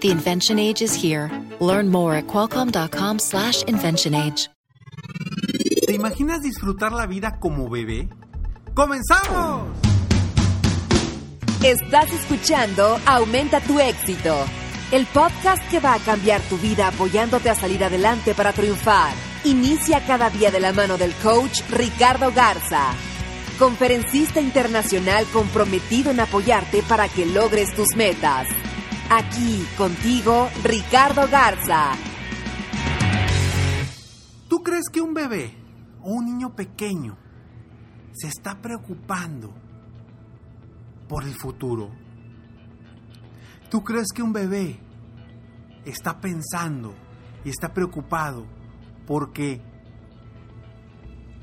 The invention age is here. Learn more at qualcomm.com/slash invention age. ¿Te imaginas disfrutar la vida como bebé? ¡Comenzamos! Estás escuchando Aumenta tu éxito, el podcast que va a cambiar tu vida apoyándote a salir adelante para triunfar. Inicia cada día de la mano del coach Ricardo Garza, conferencista internacional comprometido en apoyarte para que logres tus metas. Aquí contigo, Ricardo Garza. ¿Tú crees que un bebé o un niño pequeño se está preocupando por el futuro? ¿Tú crees que un bebé está pensando y está preocupado porque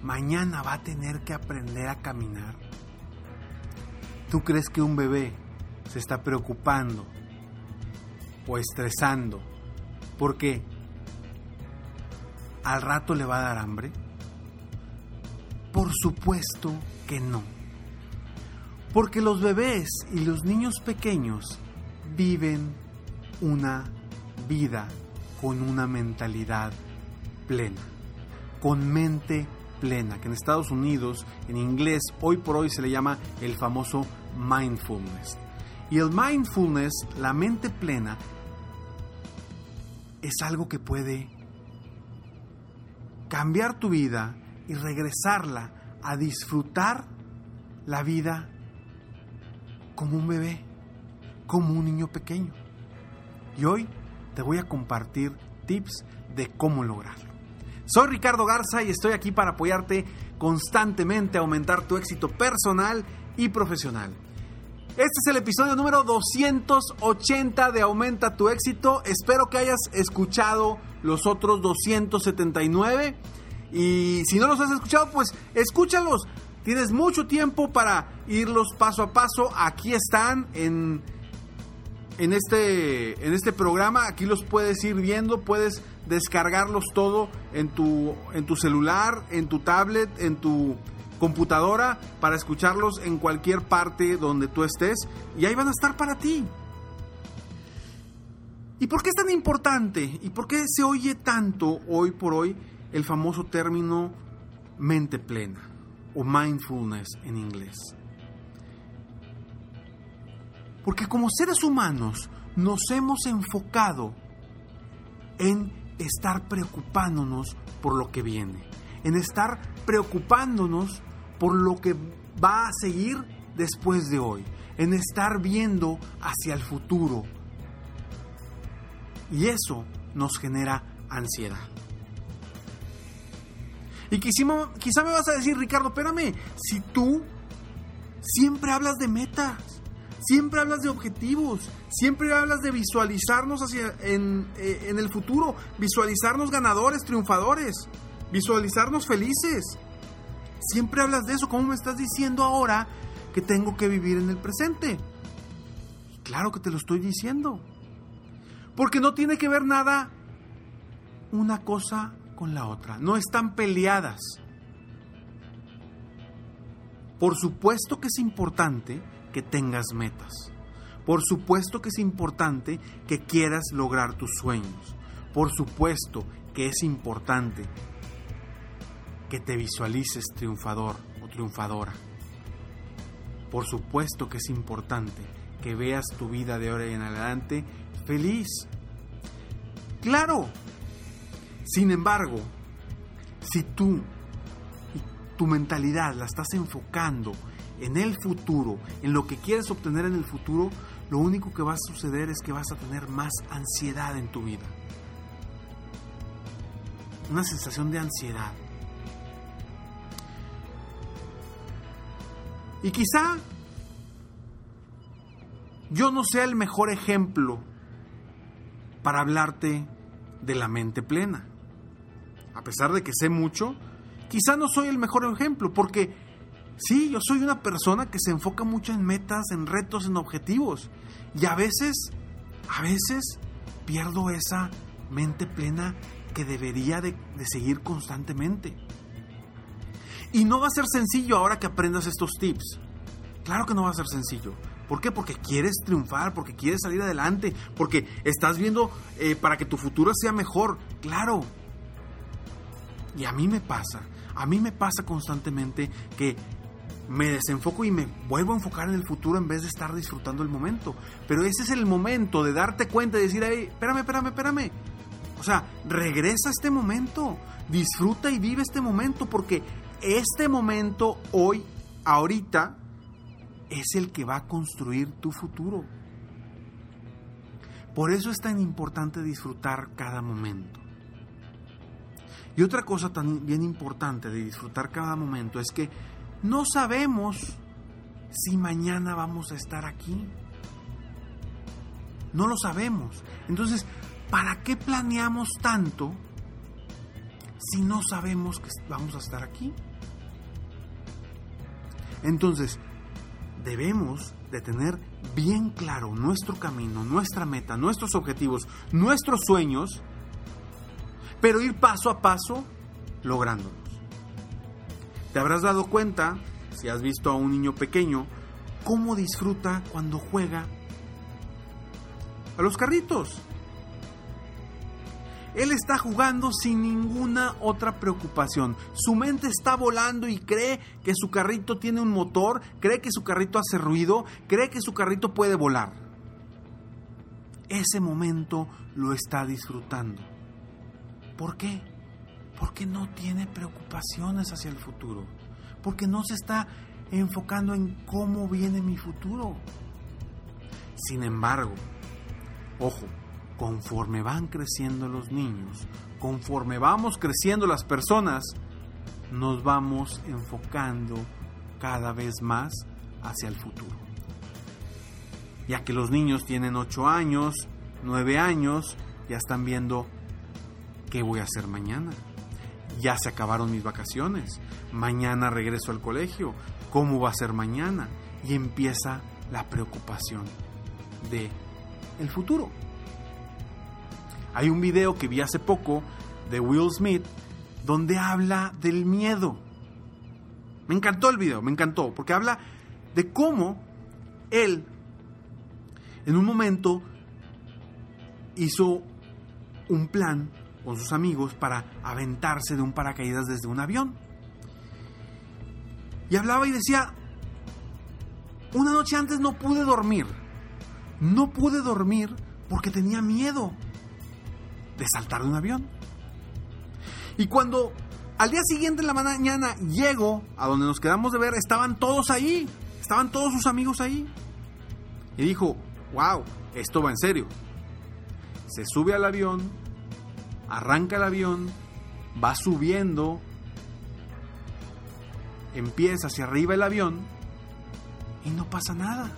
mañana va a tener que aprender a caminar? ¿Tú crees que un bebé se está preocupando o estresando porque al rato le va a dar hambre? Por supuesto que no. Porque los bebés y los niños pequeños viven una vida con una mentalidad plena, con mente plena, que en Estados Unidos, en inglés, hoy por hoy se le llama el famoso mindfulness. Y el mindfulness, la mente plena, es algo que puede cambiar tu vida y regresarla a disfrutar la vida como un bebé, como un niño pequeño. Y hoy te voy a compartir tips de cómo lograrlo. Soy Ricardo Garza y estoy aquí para apoyarte constantemente a aumentar tu éxito personal y profesional. Este es el episodio número 280 de Aumenta tu éxito. Espero que hayas escuchado los otros 279. Y si no los has escuchado, pues escúchalos. Tienes mucho tiempo para irlos paso a paso. Aquí están en, en, este, en este programa. Aquí los puedes ir viendo. Puedes descargarlos todo en tu, en tu celular, en tu tablet, en tu computadora para escucharlos en cualquier parte donde tú estés y ahí van a estar para ti. ¿Y por qué es tan importante? ¿Y por qué se oye tanto hoy por hoy el famoso término mente plena o mindfulness en inglés? Porque como seres humanos nos hemos enfocado en estar preocupándonos por lo que viene, en estar preocupándonos por lo que va a seguir después de hoy, en estar viendo hacia el futuro. Y eso nos genera ansiedad. Y quizá, me vas a decir, Ricardo, espérame, si tú siempre hablas de metas, siempre hablas de objetivos, siempre hablas de visualizarnos hacia, en, eh, en el futuro, visualizarnos ganadores, triunfadores, visualizarnos felices. Siempre hablas de eso. ¿Cómo me estás diciendo ahora que tengo que vivir en el presente? Claro que te lo estoy diciendo. Porque no tiene que ver nada una cosa con la otra. No están peleadas. Por supuesto que es importante que tengas metas. Por supuesto que es importante que quieras lograr tus sueños. Por supuesto que es importante que te visualices triunfador o triunfadora. Por supuesto que es importante que veas tu vida de ahora en adelante feliz. Claro. Sin embargo, si tú tu mentalidad la estás enfocando en el futuro, en lo que quieres obtener en el futuro, lo único que va a suceder es que vas a tener más ansiedad en tu vida. Una sensación de ansiedad. Y quizá yo no sea el mejor ejemplo para hablarte de la mente plena. a pesar de que sé mucho, quizá no soy el mejor ejemplo, porque sí, yo soy una persona que se enfoca mucho en metas, en retos, en objetivos. Y a veces, a veces pierdo esa mente plena que debería de, de seguir constantemente. Y no va a ser sencillo ahora que aprendas estos tips. Claro que no va a ser sencillo. ¿Por qué? Porque quieres triunfar, porque quieres salir adelante, porque estás viendo eh, para que tu futuro sea mejor. Claro. Y a mí me pasa, a mí me pasa constantemente que me desenfoco y me vuelvo a enfocar en el futuro en vez de estar disfrutando el momento. Pero ese es el momento de darte cuenta y decir, hey, espérame, espérame, espérame. O sea, regresa a este momento, disfruta y vive este momento, porque este momento hoy, ahorita, es el que va a construir tu futuro. Por eso es tan importante disfrutar cada momento. Y otra cosa también importante de disfrutar cada momento es que no sabemos si mañana vamos a estar aquí. No lo sabemos. Entonces, ¿para qué planeamos tanto si no sabemos que vamos a estar aquí? Entonces, debemos de tener bien claro nuestro camino, nuestra meta, nuestros objetivos, nuestros sueños, pero ir paso a paso lográndolos. Te habrás dado cuenta, si has visto a un niño pequeño, cómo disfruta cuando juega a los carritos. Él está jugando sin ninguna otra preocupación. Su mente está volando y cree que su carrito tiene un motor, cree que su carrito hace ruido, cree que su carrito puede volar. Ese momento lo está disfrutando. ¿Por qué? Porque no tiene preocupaciones hacia el futuro. Porque no se está enfocando en cómo viene mi futuro. Sin embargo, ojo, conforme van creciendo los niños, conforme vamos creciendo las personas, nos vamos enfocando cada vez más hacia el futuro. Ya que los niños tienen 8 años, 9 años, ya están viendo qué voy a hacer mañana. Ya se acabaron mis vacaciones. Mañana regreso al colegio. ¿Cómo va a ser mañana? Y empieza la preocupación de el futuro. Hay un video que vi hace poco de Will Smith donde habla del miedo. Me encantó el video, me encantó, porque habla de cómo él en un momento hizo un plan con sus amigos para aventarse de un paracaídas desde un avión. Y hablaba y decía, una noche antes no pude dormir. No pude dormir porque tenía miedo de saltar de un avión. Y cuando al día siguiente en la mañana llego a donde nos quedamos de ver, estaban todos ahí, estaban todos sus amigos ahí. Y dijo, wow, esto va en serio. Se sube al avión, arranca el avión, va subiendo, empieza hacia arriba el avión y no pasa nada.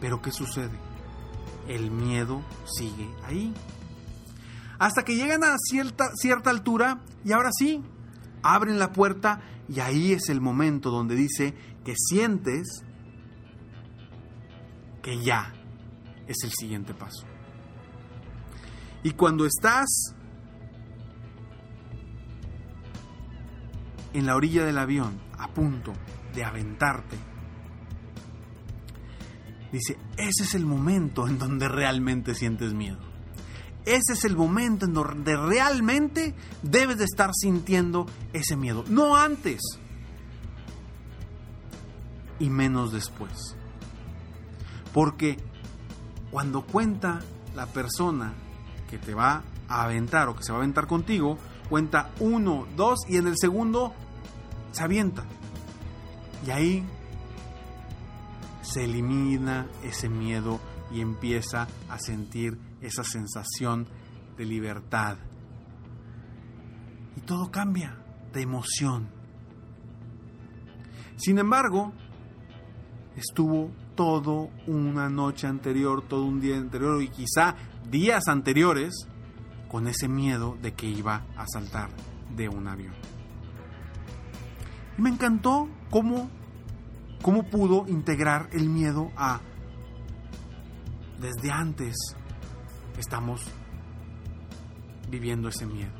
Pero ¿qué sucede? El miedo sigue ahí. Hasta que llegan a cierta, cierta altura y ahora sí, abren la puerta y ahí es el momento donde dice que sientes que ya es el siguiente paso. Y cuando estás en la orilla del avión, a punto de aventarte Dice, ese es el momento en donde realmente sientes miedo. Ese es el momento en donde realmente debes de estar sintiendo ese miedo. No antes. Y menos después. Porque cuando cuenta la persona que te va a aventar o que se va a aventar contigo, cuenta uno, dos y en el segundo se avienta. Y ahí se elimina ese miedo y empieza a sentir esa sensación de libertad. Y todo cambia de emoción. Sin embargo, estuvo todo una noche anterior, todo un día anterior y quizá días anteriores con ese miedo de que iba a saltar de un avión. Y me encantó cómo, cómo pudo integrar el miedo a desde antes estamos viviendo ese miedo.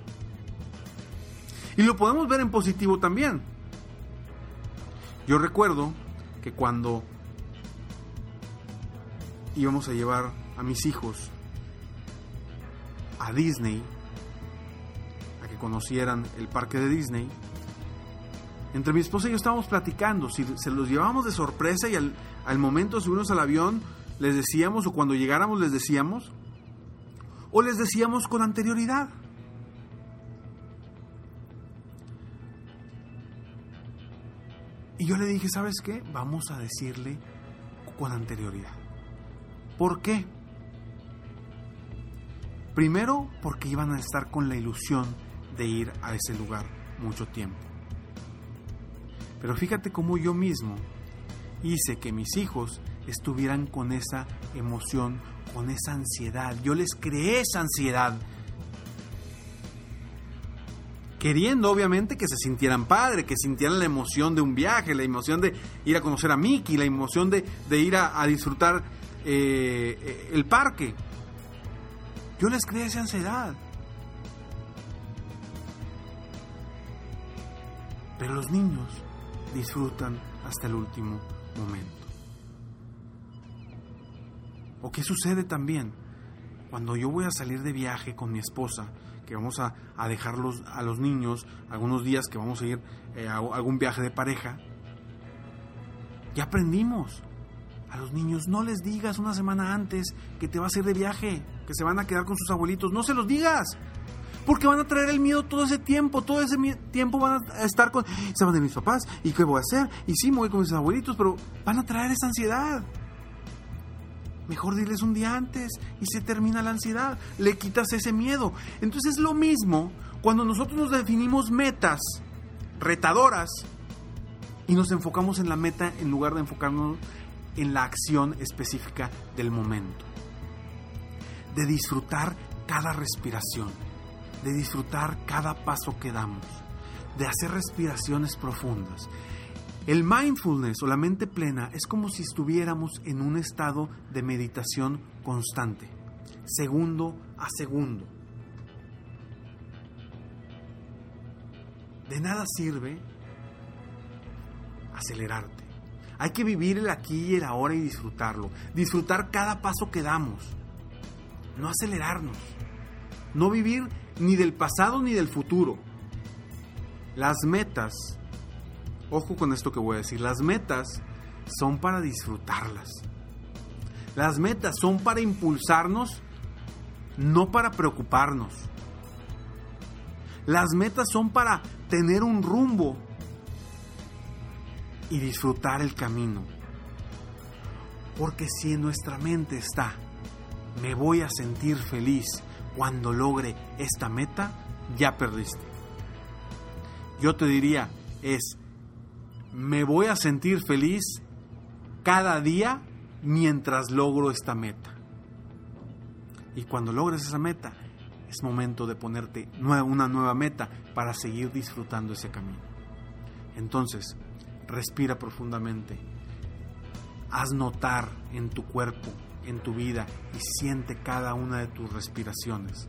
Y lo podemos ver en positivo también. Yo recuerdo que cuando íbamos a llevar a mis hijos a Disney, a que conocieran el parque de Disney, entre mi esposa y yo estábamos platicando si se los llevábamos de sorpresa y al, al momento de al avión les decíamos o cuando llegáramos les decíamos o les decíamos con anterioridad. Y yo le dije, ¿sabes qué? Vamos a decirle con anterioridad. ¿Por qué? Primero, porque iban a estar con la ilusión de ir a ese lugar mucho tiempo. Pero fíjate cómo yo mismo hice que mis hijos estuvieran con esa emoción, con esa ansiedad. Yo les creé esa ansiedad. Queriendo obviamente que se sintieran padre, que sintieran la emoción de un viaje, la emoción de ir a conocer a Mickey, la emoción de, ir a, disfrutar eh, el parque. Yo les creé esa ansiedad. Pero los niños disfrutan hasta el último momento. ¿O qué sucede también cuando yo voy a salir de viaje con mi esposa, que vamos a, a dejarlos a los niños algunos días que vamos a ir eh, a algún viaje de pareja? Ya aprendimos. A los niños no les digas una semana antes que te vas a ir de viaje, que se van a quedar con sus abuelitos. No se los digas. Porque van a traer el miedo todo ese tiempo. Todo ese tiempo van a estar con... Se van de mis papás. ¿Y qué voy a hacer? Y sí, me voy con mis abuelitos, pero van a traer esa ansiedad. Mejor diles un día antes y se termina la ansiedad. Le quitas ese miedo. Entonces es lo mismo cuando nosotros nos definimos metas retadoras y nos enfocamos en la meta en lugar de enfocarnos en la acción específica del momento. De disfrutar cada respiración, de disfrutar cada paso que damos, de hacer respiraciones profundas. El mindfulness o la mente plena es como si estuviéramos en un estado de meditación constante, segundo a segundo. De nada sirve acelerarte. Hay que vivir el aquí y el ahora y disfrutarlo. Disfrutar cada paso que damos. No acelerarnos. No vivir ni del pasado ni del futuro. Las metas Ojo con esto que voy a decir. Las metas son para disfrutarlas. Las metas son para impulsarnos, no para preocuparnos. Las metas son para tener un rumbo y disfrutar el camino. Porque si en nuestra mente está, me voy a sentir feliz cuando logre esta meta, ya perdiste. Yo te diría, es me voy a sentir feliz cada día mientras logro esta meta. Y cuando logres esa meta, es momento de ponerte una nueva meta para seguir disfrutando ese camino. Entonces, respira profundamente. Haz notar en tu cuerpo, en tu vida y siente cada una de tus respiraciones.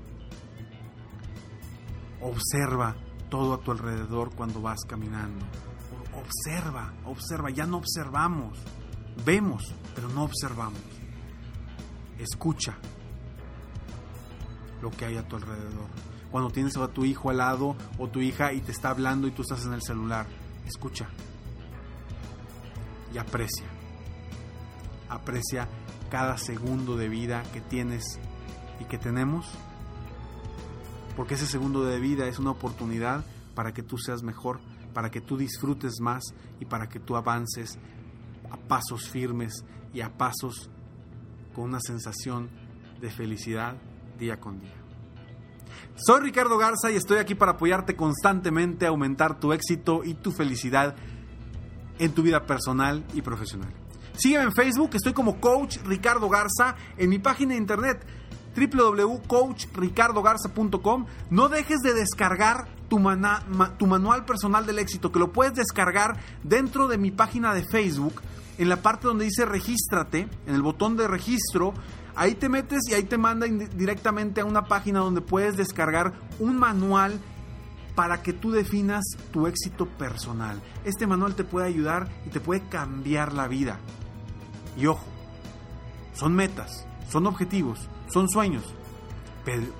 Observa todo a tu alrededor cuando vas caminando observa, observa, ya no observamos, vemos, pero no observamos. Escucha lo que hay a tu alrededor. Cuando tienes a tu hijo al lado o tu hija y te está hablando y tú estás en el celular, escucha y aprecia. Aprecia cada segundo de vida que tienes y que tenemos, porque ese segundo de vida es una oportunidad para que tú seas mejor para que tú disfrutes más y para que tú avances a pasos firmes y a pasos con una sensación de felicidad día con día. Soy Ricardo Garza y estoy aquí para apoyarte constantemente a aumentar tu éxito y tu felicidad en tu vida personal y profesional. Sígueme en Facebook, estoy como Coach Ricardo Garza, en mi página de internet www.coachricardogarza.com. No dejes de descargar tu, tu manual personal del éxito, que lo puedes descargar dentro de mi página de Facebook, en la parte donde dice regístrate, en el botón de registro. Ahí te metes y ahí te manda directamente a una página donde puedes descargar un manual para que tú definas tu éxito personal. Este manual te puede ayudar y te puede cambiar la vida. Y ojo, son metas, son objetivos, son sueños,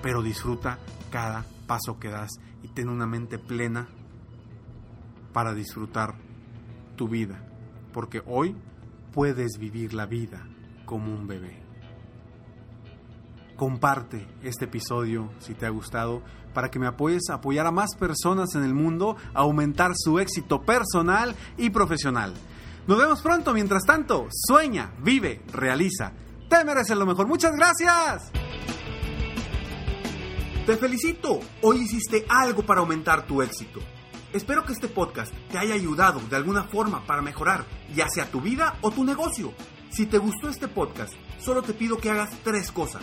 pero, disfruta cada paso que das y ten una mente plena para disfrutar tu vida, porque hoy puedes vivir la vida como un bebé. Comparte este episodio si te ha gustado para que me apoyes a apoyar a más personas en el mundo a aumentar su éxito personal y profesional. Nos vemos pronto, mientras tanto, sueña, vive, realiza. Te mereces lo mejor. Muchas gracias. Te felicito. Hoy hiciste algo para aumentar tu éxito. Espero que este podcast te haya ayudado de alguna forma para mejorar ya sea tu vida o tu negocio. Si te gustó este podcast, solo te pido que hagas tres cosas.